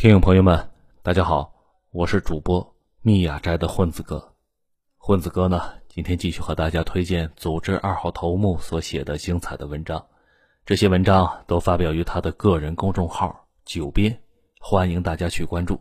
听友朋友们，大家好，我是主播密雅斋的混子哥。混子哥呢，今天继续和大家推荐组织二号头目所写的精彩的文章。这些文章都发表于他的个人公众号“九编”，欢迎大家去关注。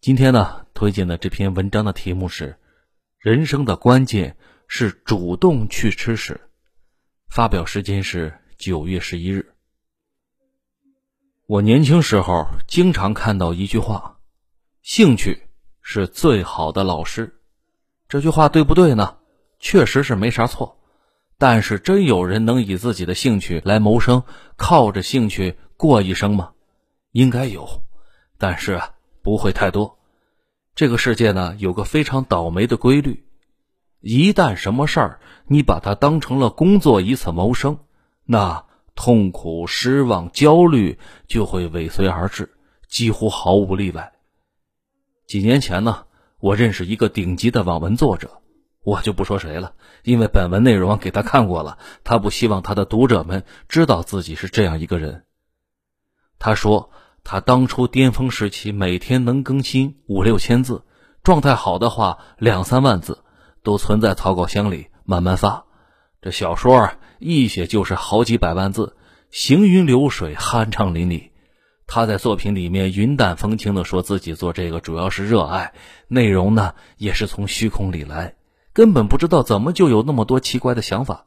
今天呢，推荐的这篇文章的题目是“人生的关键是主动去吃屎”，发表时间是九月十一日。我年轻时候经常看到一句话：“兴趣是最好的老师。”这句话对不对呢？确实是没啥错。但是真有人能以自己的兴趣来谋生，靠着兴趣过一生吗？应该有，但是不会太多。这个世界呢，有个非常倒霉的规律：一旦什么事儿你把它当成了工作，以此谋生，那……痛苦、失望、焦虑就会尾随而至，几乎毫无例外。几年前呢，我认识一个顶级的网文作者，我就不说谁了，因为本文内容给他看过了，他不希望他的读者们知道自己是这样一个人。他说，他当初巅峰时期每天能更新五六千字，状态好的话两三万字，都存在草稿箱里慢慢发。这小说。一写就是好几百万字，行云流水，酣畅淋漓。他在作品里面云淡风轻的说自己做这个主要是热爱，内容呢也是从虚空里来，根本不知道怎么就有那么多奇怪的想法。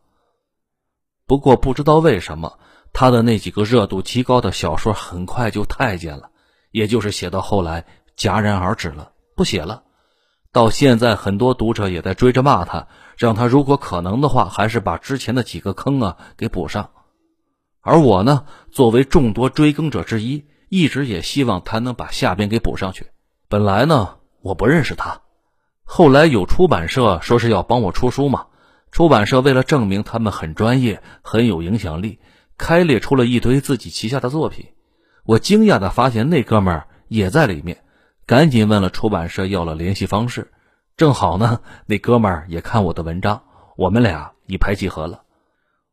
不过不知道为什么，他的那几个热度极高的小说很快就太监了，也就是写到后来戛然而止了，不写了。到现在，很多读者也在追着骂他，让他如果可能的话，还是把之前的几个坑啊给补上。而我呢，作为众多追更者之一，一直也希望他能把下边给补上去。本来呢，我不认识他，后来有出版社说是要帮我出书嘛。出版社为了证明他们很专业、很有影响力，开列出了一堆自己旗下的作品。我惊讶的发现，那哥们儿也在里面。赶紧问了出版社要了联系方式，正好呢，那哥们儿也看我的文章，我们俩一拍即合了。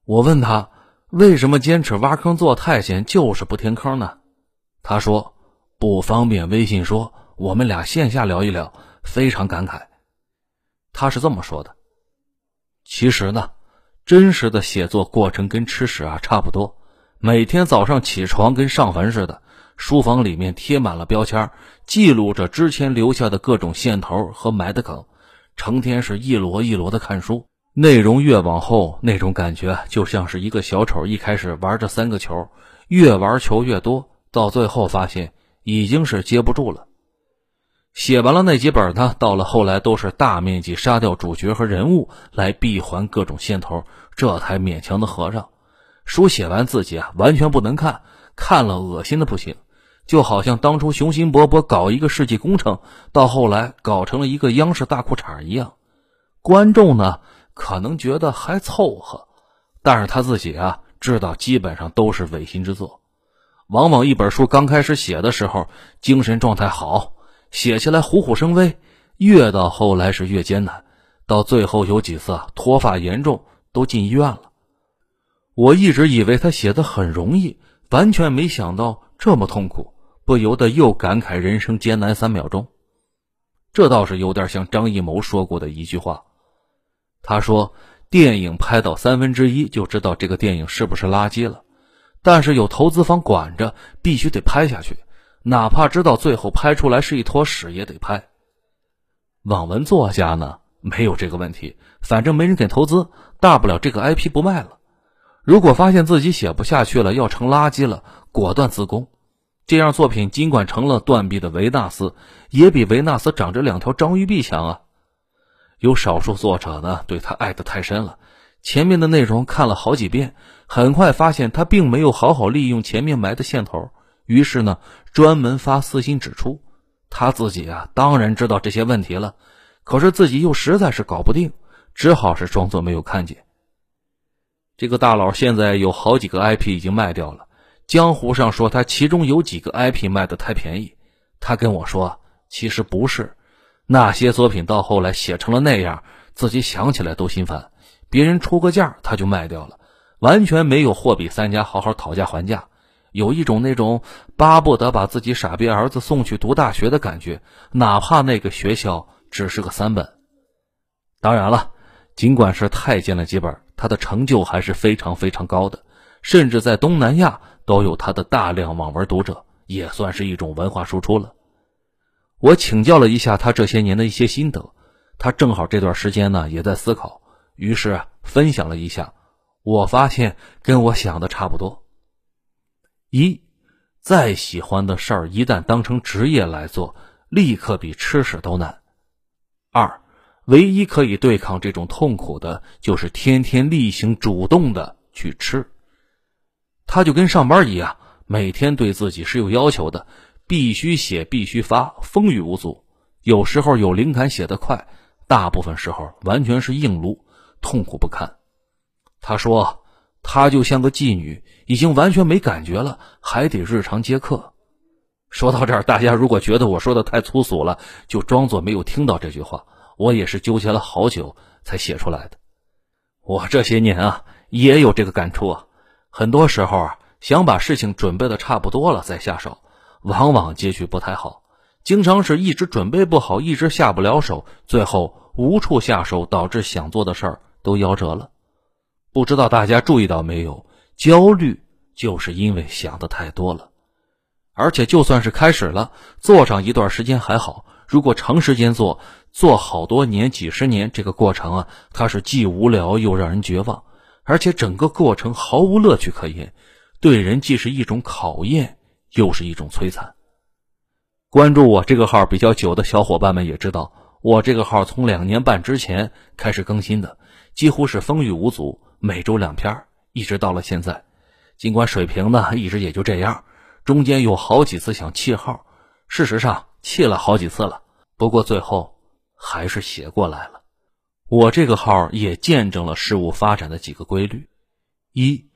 我问他为什么坚持挖坑做太监，就是不填坑呢？他说不方便微信说，我们俩线下聊一聊，非常感慨。他是这么说的。其实呢，真实的写作过程跟吃屎啊差不多，每天早上起床跟上坟似的。书房里面贴满了标签，记录着之前留下的各种线头和埋的梗，成天是一摞一摞的看书。内容越往后，那种感觉就像是一个小丑一开始玩着三个球，越玩球越多，到最后发现已经是接不住了。写完了那几本呢，到了后来都是大面积杀掉主角和人物来闭环各种线头，这才勉强的合上。书写完自己啊，完全不能看，看了恶心的不行。就好像当初雄心勃勃搞一个世纪工程，到后来搞成了一个央视大裤衩一样，观众呢可能觉得还凑合，但是他自己啊知道基本上都是违心之作。往往一本书刚开始写的时候精神状态好，写起来虎虎生威，越到后来是越艰难，到最后有几次啊脱发严重都进医院了。我一直以为他写的很容易，完全没想到这么痛苦。不由得又感慨人生艰难三秒钟，这倒是有点像张艺谋说过的一句话。他说：“电影拍到三分之一就知道这个电影是不是垃圾了，但是有投资方管着，必须得拍下去，哪怕知道最后拍出来是一坨屎也得拍。”网文作家呢，没有这个问题，反正没人给投资，大不了这个 IP 不卖了。如果发现自己写不下去了，要成垃圾了，果断自宫。这样作品尽管成了断臂的维纳斯，也比维纳斯长着两条章鱼臂强啊！有少数作者呢，对他爱得太深了，前面的内容看了好几遍，很快发现他并没有好好利用前面埋的线头，于是呢，专门发私信指出，他自己啊，当然知道这些问题了，可是自己又实在是搞不定，只好是装作没有看见。这个大佬现在有好几个 IP 已经卖掉了。江湖上说他其中有几个 IP 卖的太便宜，他跟我说其实不是，那些作品到后来写成了那样，自己想起来都心烦。别人出个价他就卖掉了，完全没有货比三家好好讨价还价。有一种那种巴不得把自己傻逼儿子送去读大学的感觉，哪怕那个学校只是个三本。当然了，尽管是太监了几本，他的成就还是非常非常高的，甚至在东南亚都有他的大量网文读者，也算是一种文化输出了。我请教了一下他这些年的一些心得，他正好这段时间呢也在思考，于是分享了一下。我发现跟我想的差不多。一，再喜欢的事儿，一旦当成职业来做，立刻比吃屎都难。二，唯一可以对抗这种痛苦的，就是天天例行主动的去吃。他就跟上班一样，每天对自己是有要求的。必须写，必须发，风雨无阻。有时候有灵感写得快，大部分时候完全是硬撸，痛苦不堪。他说：“他就像个妓女，已经完全没感觉了，还得日常接客。”说到这儿，大家如果觉得我说的太粗俗了，就装作没有听到这句话。我也是纠结了好久才写出来的。我这些年啊，也有这个感触啊。很多时候啊，想把事情准备的差不多了再下手。往往结局不太好，经常是一直准备不好，一直下不了手，最后无处下手，导致想做的事儿都夭折了。不知道大家注意到没有？焦虑就是因为想的太多了，而且就算是开始了，做上一段时间还好；如果长时间做，做好多年、几十年，这个过程啊，它是既无聊又让人绝望，而且整个过程毫无乐趣可言，对人既是一种考验。又是一种摧残。关注我这个号比较久的小伙伴们也知道，我这个号从两年半之前开始更新的，几乎是风雨无阻，每周两篇，一直到了现在。尽管水平呢一直也就这样，中间有好几次想弃号，事实上弃了好几次了，不过最后还是写过来了。我这个号也见证了事物发展的几个规律：一，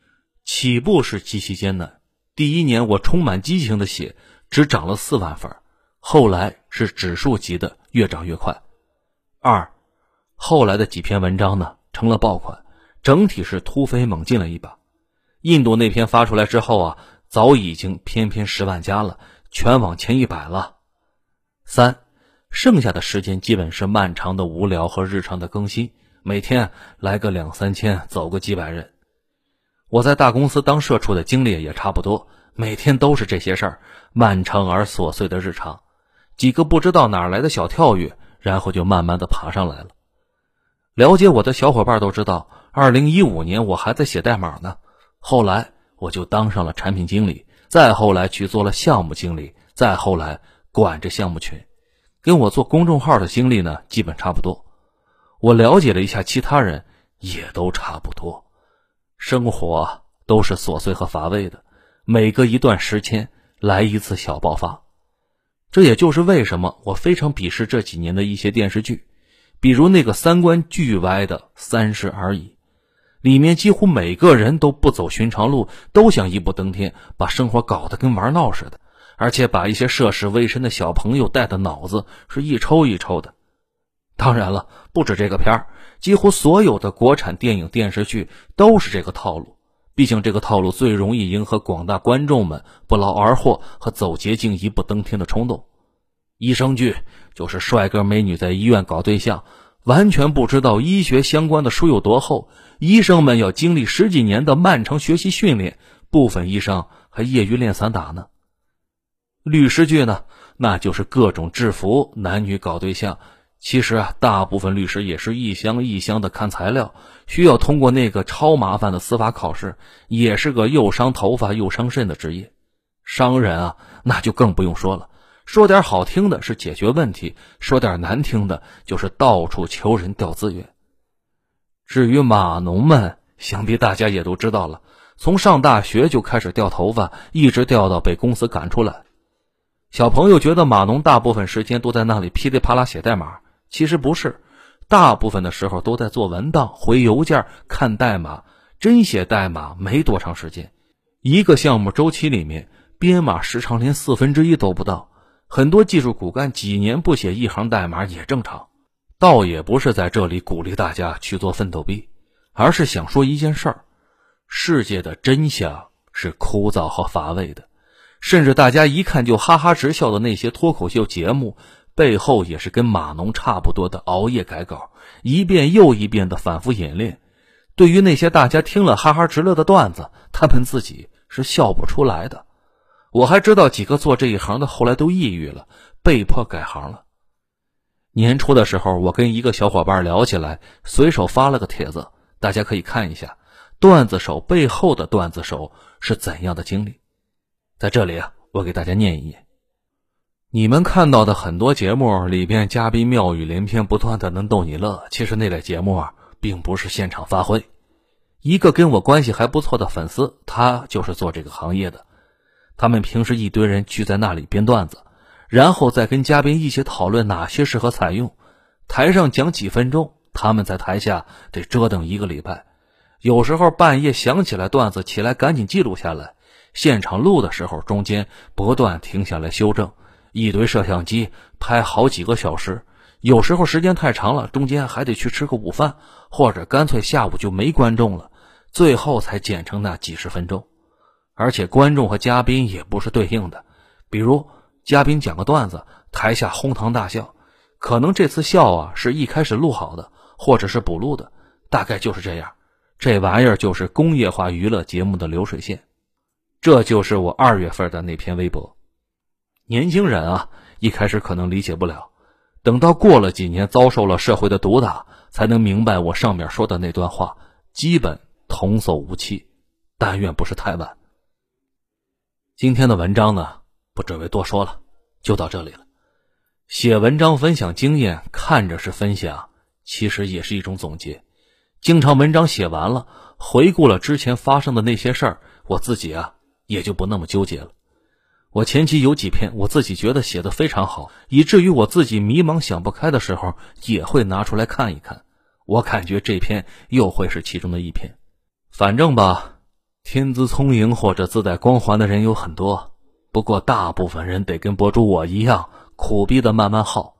起步是极其艰难。第一年我充满激情的写，只涨了四万粉，后来是指数级的，越涨越快。二，后来的几篇文章呢成了爆款，整体是突飞猛进了一把。印度那篇发出来之后啊，早已经偏偏十万加了，全网前一百了。三，剩下的时间基本是漫长的无聊和日常的更新，每天来个两三千，走个几百人。我在大公司当社畜的经历也差不多，每天都是这些事儿，漫长而琐碎的日常，几个不知道哪来的小跳跃，然后就慢慢的爬上来了。了解我的小伙伴都知道，二零一五年我还在写代码呢，后来我就当上了产品经理，再后来去做了项目经理，再后来管着项目群，跟我做公众号的经历呢基本差不多。我了解了一下其他人，也都差不多。生活都是琐碎和乏味的，每隔一段时间来一次小爆发，这也就是为什么我非常鄙视这几年的一些电视剧，比如那个三观巨歪的《三十而已》，里面几乎每个人都不走寻常路，都想一步登天，把生活搞得跟玩闹似的，而且把一些涉世未深的小朋友带的脑子是一抽一抽的。当然了，不止这个片儿。几乎所有的国产电影、电视剧都是这个套路，毕竟这个套路最容易迎合广大观众们不劳而获和走捷径、一步登天的冲动。医生剧就是帅哥美女在医院搞对象，完全不知道医学相关的书有多厚，医生们要经历十几年的漫长学习训练，部分医生还业余练散打呢。律师剧呢，那就是各种制服，男女搞对象。其实啊，大部分律师也是一箱一箱的看材料，需要通过那个超麻烦的司法考试，也是个又伤头发又伤肾的职业。商人啊，那就更不用说了。说点好听的是解决问题，说点难听的就是到处求人调资源。至于码农们，想必大家也都知道了，从上大学就开始掉头发，一直掉到被公司赶出来。小朋友觉得码农大部分时间都在那里噼里啪啦写代码。其实不是，大部分的时候都在做文档、回邮件、看代码。真写代码没多长时间，一个项目周期里面编码时长连四分之一都不到。很多技术骨干几年不写一行代码也正常。倒也不是在这里鼓励大家去做奋斗逼，而是想说一件事儿：世界的真相是枯燥和乏味的，甚至大家一看就哈哈直笑的那些脱口秀节目，背后也是跟码农差不多的熬夜改稿，一遍又一遍的反复演练。对于那些大家听了哈哈直乐的段子，他们自己是笑不出来的。我还知道几个做这一行的，后来都抑郁了，被迫改行了。年初的时候，我跟一个小伙伴聊起来，随手发了个帖子，大家可以看一下，段子手背后的段子手是怎样的经历。在这里啊，我给大家念一念：你们看到的很多节目里边，嘉宾妙语连篇，不断的能逗你乐，其实那类节目啊。并不是现场发挥，一个跟我关系还不错的粉丝，他就是做这个行业的。他们平时一堆人聚在那里编段子，然后再跟嘉宾一起讨论哪些适合采用。台上讲几分钟，他们在台下得折腾一个礼拜。有时候半夜想起来段子，起来赶紧记录下来。现场录的时候，中间不断停下来修正，一堆摄像机拍好几个小时。有时候时间太长了，中间还得去吃个午饭，或者干脆下午就没观众了，最后才剪成那几十分钟。而且观众和嘉宾也不是对应的，比如嘉宾讲个段子，台下哄堂大笑，可能这次笑啊是一开始录好的，或者是补录的，大概就是这样。这玩意儿就是工业化娱乐节目的流水线。这就是我二月份的那篇微博。年轻人啊，一开始可能理解不了。等到过了几年，遭受了社会的毒打，才能明白我上面说的那段话，基本童叟无欺。但愿不是太晚。今天的文章呢，不准备多说了，就到这里了。写文章分享经验，看着是分享，其实也是一种总结。经常文章写完了，回顾了之前发生的那些事儿，我自己啊，也就不那么纠结了。我前期有几篇，我自己觉得写的非常好，以至于我自己迷茫想不开的时候，也会拿出来看一看。我感觉这篇又会是其中的一篇。反正吧，天资聪颖或者自带光环的人有很多，不过大部分人得跟博主我一样，苦逼的慢慢耗。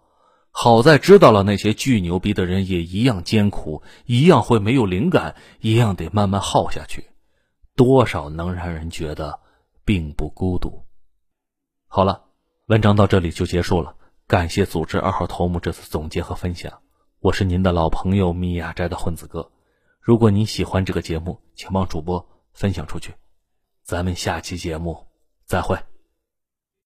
好在知道了那些巨牛逼的人也一样艰苦，一样会没有灵感，一样得慢慢耗下去，多少能让人觉得并不孤独。好了，文章到这里就结束了。感谢组织二号头目这次总结和分享，我是您的老朋友米亚斋的混子哥。如果您喜欢这个节目，请帮主播分享出去。咱们下期节目再会。